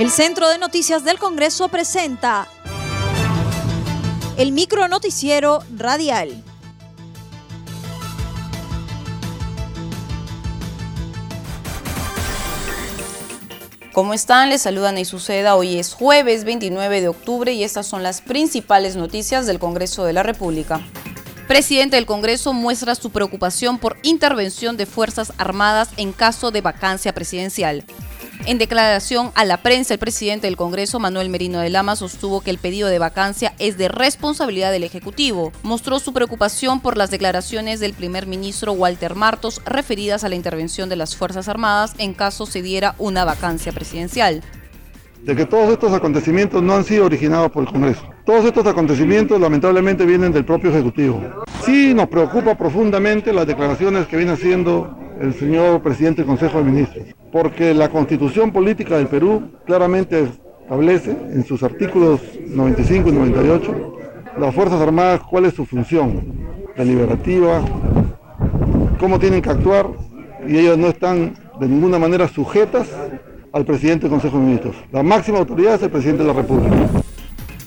El Centro de Noticias del Congreso presenta el micro noticiero radial. ¿Cómo están? Les saludan y suceda. Hoy es jueves 29 de octubre y estas son las principales noticias del Congreso de la República. Presidente del Congreso muestra su preocupación por intervención de Fuerzas Armadas en caso de vacancia presidencial. En declaración a la prensa, el presidente del Congreso, Manuel Merino de Lama, sostuvo que el pedido de vacancia es de responsabilidad del Ejecutivo. Mostró su preocupación por las declaraciones del primer ministro Walter Martos referidas a la intervención de las Fuerzas Armadas en caso se diera una vacancia presidencial. De que todos estos acontecimientos no han sido originados por el Congreso. Todos estos acontecimientos lamentablemente vienen del propio Ejecutivo. Sí nos preocupa profundamente las declaraciones que viene haciendo el señor presidente del Consejo de Ministros, porque la constitución política del Perú claramente establece en sus artículos 95 y 98 las Fuerzas Armadas cuál es su función deliberativa, cómo tienen que actuar y ellas no están de ninguna manera sujetas al presidente del Consejo de Ministros. La máxima autoridad es el presidente de la República.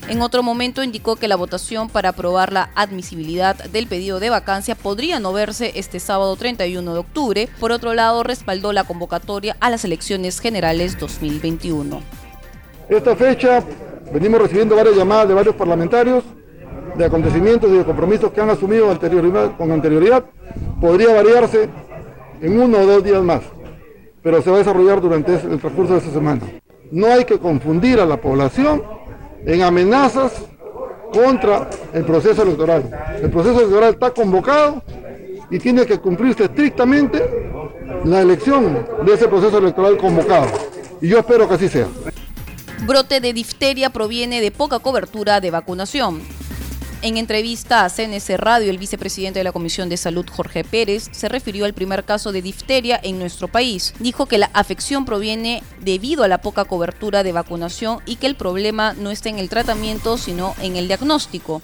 En otro momento indicó que la votación para aprobar la admisibilidad del pedido de vacancia podría no verse este sábado 31 de octubre. Por otro lado, respaldó la convocatoria a las elecciones generales 2021. Esta fecha venimos recibiendo varias llamadas de varios parlamentarios de acontecimientos y de compromisos que han asumido con anterioridad. Podría variarse en uno o dos días más, pero se va a desarrollar durante el transcurso de esta semana. No hay que confundir a la población en amenazas contra el proceso electoral. El proceso electoral está convocado y tiene que cumplirse estrictamente la elección de ese proceso electoral convocado. Y yo espero que así sea. Brote de difteria proviene de poca cobertura de vacunación. En entrevista a CNC Radio, el vicepresidente de la Comisión de Salud, Jorge Pérez, se refirió al primer caso de difteria en nuestro país. Dijo que la afección proviene debido a la poca cobertura de vacunación y que el problema no está en el tratamiento, sino en el diagnóstico.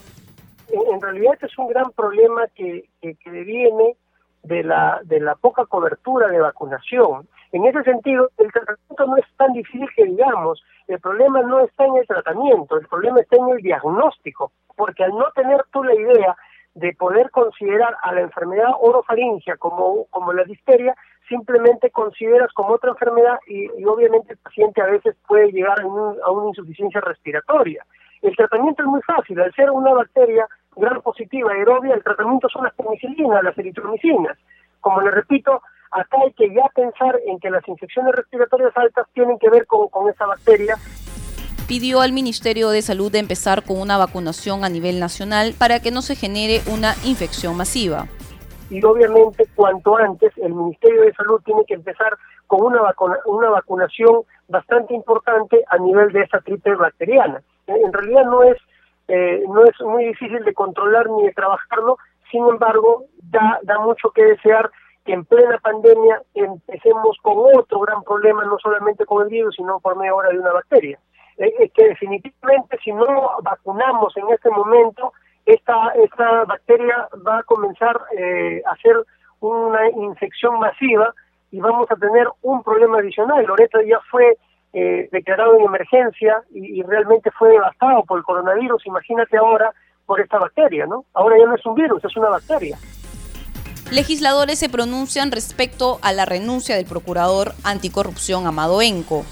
En realidad este es un gran problema que, que, viene de la, de la poca cobertura de vacunación. En ese sentido, el tratamiento no es tan difícil que digamos, el problema no está en el tratamiento, el problema está en el diagnóstico porque al no tener tú la idea de poder considerar a la enfermedad orofaringia como, como la difteria, simplemente consideras como otra enfermedad y, obviamente el paciente a veces puede llegar a, a, una insuficiencia respiratoria. El tratamiento es muy fácil, al ser una bacteria gran positiva aerobia, el tratamiento son las penicilinas, las eritromicinas. Como le repito, acá hay que ya pensar en que las infecciones respiratorias altas tienen que ver con esa bacteria pidió al Ministerio de Salud de empezar con una vacunación a nivel nacional para que no se genere una infección masiva. Y obviamente cuanto antes el Ministerio de Salud tiene que empezar con una, una vacunación bastante importante a nivel de esta triple bacteriana. En realidad no es, eh, no es muy difícil de controlar ni de trabajarlo, sin embargo da, da mucho que desear que en plena pandemia empecemos con otro gran problema, no solamente con el virus, sino por medio ahora de una bacteria es que definitivamente si no vacunamos en este momento, esta, esta bacteria va a comenzar eh, a ser una infección masiva y vamos a tener un problema adicional. Loreto ya fue eh, declarado en emergencia y, y, realmente fue devastado por el coronavirus. Imagínate ahora por esta bacteria, ¿no? Ahora ya no es un virus, es una bacteria. Legisladores se pronuncian respecto a la renuncia del procurador anticorrupción Amado Enco.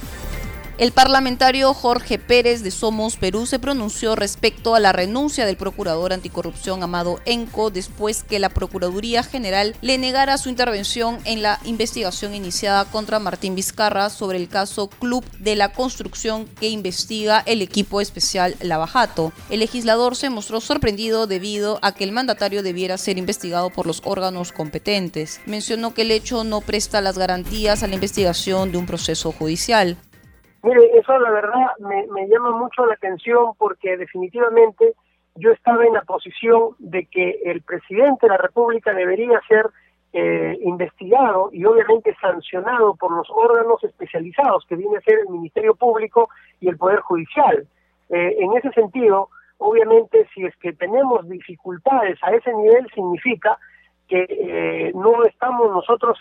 El parlamentario Jorge Pérez de Somos Perú se pronunció respecto a la renuncia del procurador anticorrupción Amado Enco después que la Procuraduría General le negara su intervención en la investigación iniciada contra Martín Vizcarra sobre el caso Club de la Construcción que investiga el equipo especial Lavajato. El legislador se mostró sorprendido debido a que el mandatario debiera ser investigado por los órganos competentes. Mencionó que el hecho no presta las garantías a la investigación de un proceso judicial. Eso la verdad me, llama mucho la atención porque definitivamente yo estaba en la posición de que el presidente de la República debería ser eh, investigado y obviamente sancionado por los órganos especializados que viene a ser el Ministerio Público y el Poder Judicial. Eh, en ese sentido, obviamente, si es que tenemos dificultades a ese nivel, significa que eh, no estamos nosotros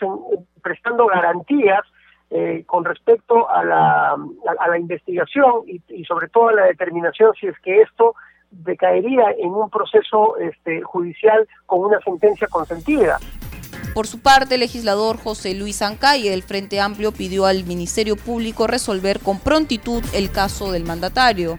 prestando garantías eh, con respecto a la, a, la investigación y, sobre todo a la determinación si es que esto decaería en un proceso este, judicial con una sentencia consentida. Por su parte, el legislador José Luis Ancalle del Frente Amplio pidió al Ministerio Público resolver con prontitud el caso del mandatario.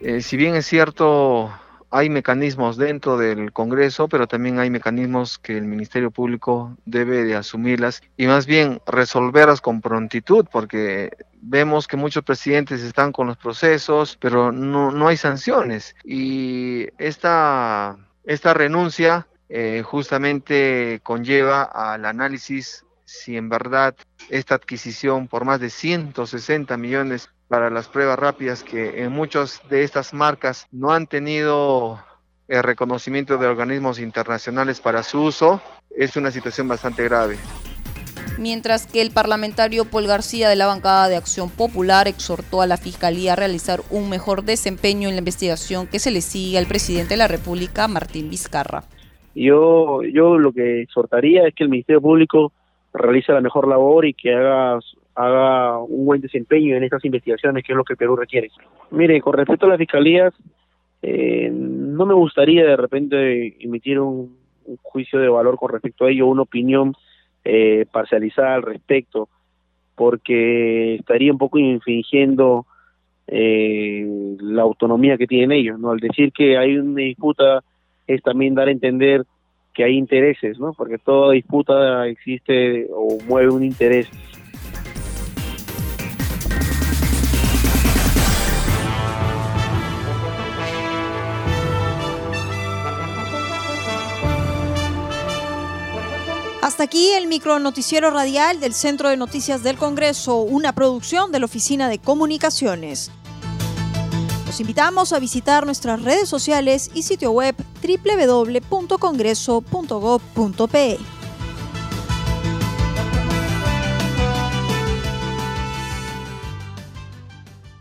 Eh, si bien es cierto, hay mecanismos dentro del Congreso, pero también hay mecanismos que el Ministerio Público debe de asumirlas y más bien resolverlas con prontitud, porque vemos que muchos presidentes están con los procesos, pero no, no hay sanciones. Y esta, esta renuncia eh, justamente conlleva al análisis si en verdad esta adquisición por más de 160 millones para las pruebas rápidas que en muchas de estas marcas no han tenido el reconocimiento de organismos internacionales para su uso, es una situación bastante grave. Mientras que el parlamentario Paul García de la bancada de Acción Popular exhortó a la Fiscalía a realizar un mejor desempeño en la investigación que se le sigue al presidente de la República, Martín Vizcarra. Yo, yo lo que exhortaría es que el Ministerio Público realice la mejor labor y que haga haga un buen desempeño en estas investigaciones, que es lo que Perú requiere. Mire, con respecto a las fiscalías, eh, no me gustaría de repente emitir un, juicio de valor con respecto a ello, una opinión eh, parcializada al respecto, porque estaría un poco infringiendo eh, la autonomía que tienen ellos, ¿no? Al decir que hay una disputa es también dar a entender que hay intereses, ¿no? Porque toda disputa existe o mueve un interés. Hasta aquí el micro noticiero radial del Centro de Noticias del Congreso, una producción de la Oficina de Comunicaciones. Los invitamos a visitar nuestras redes sociales y sitio web www.congreso.gov.pe.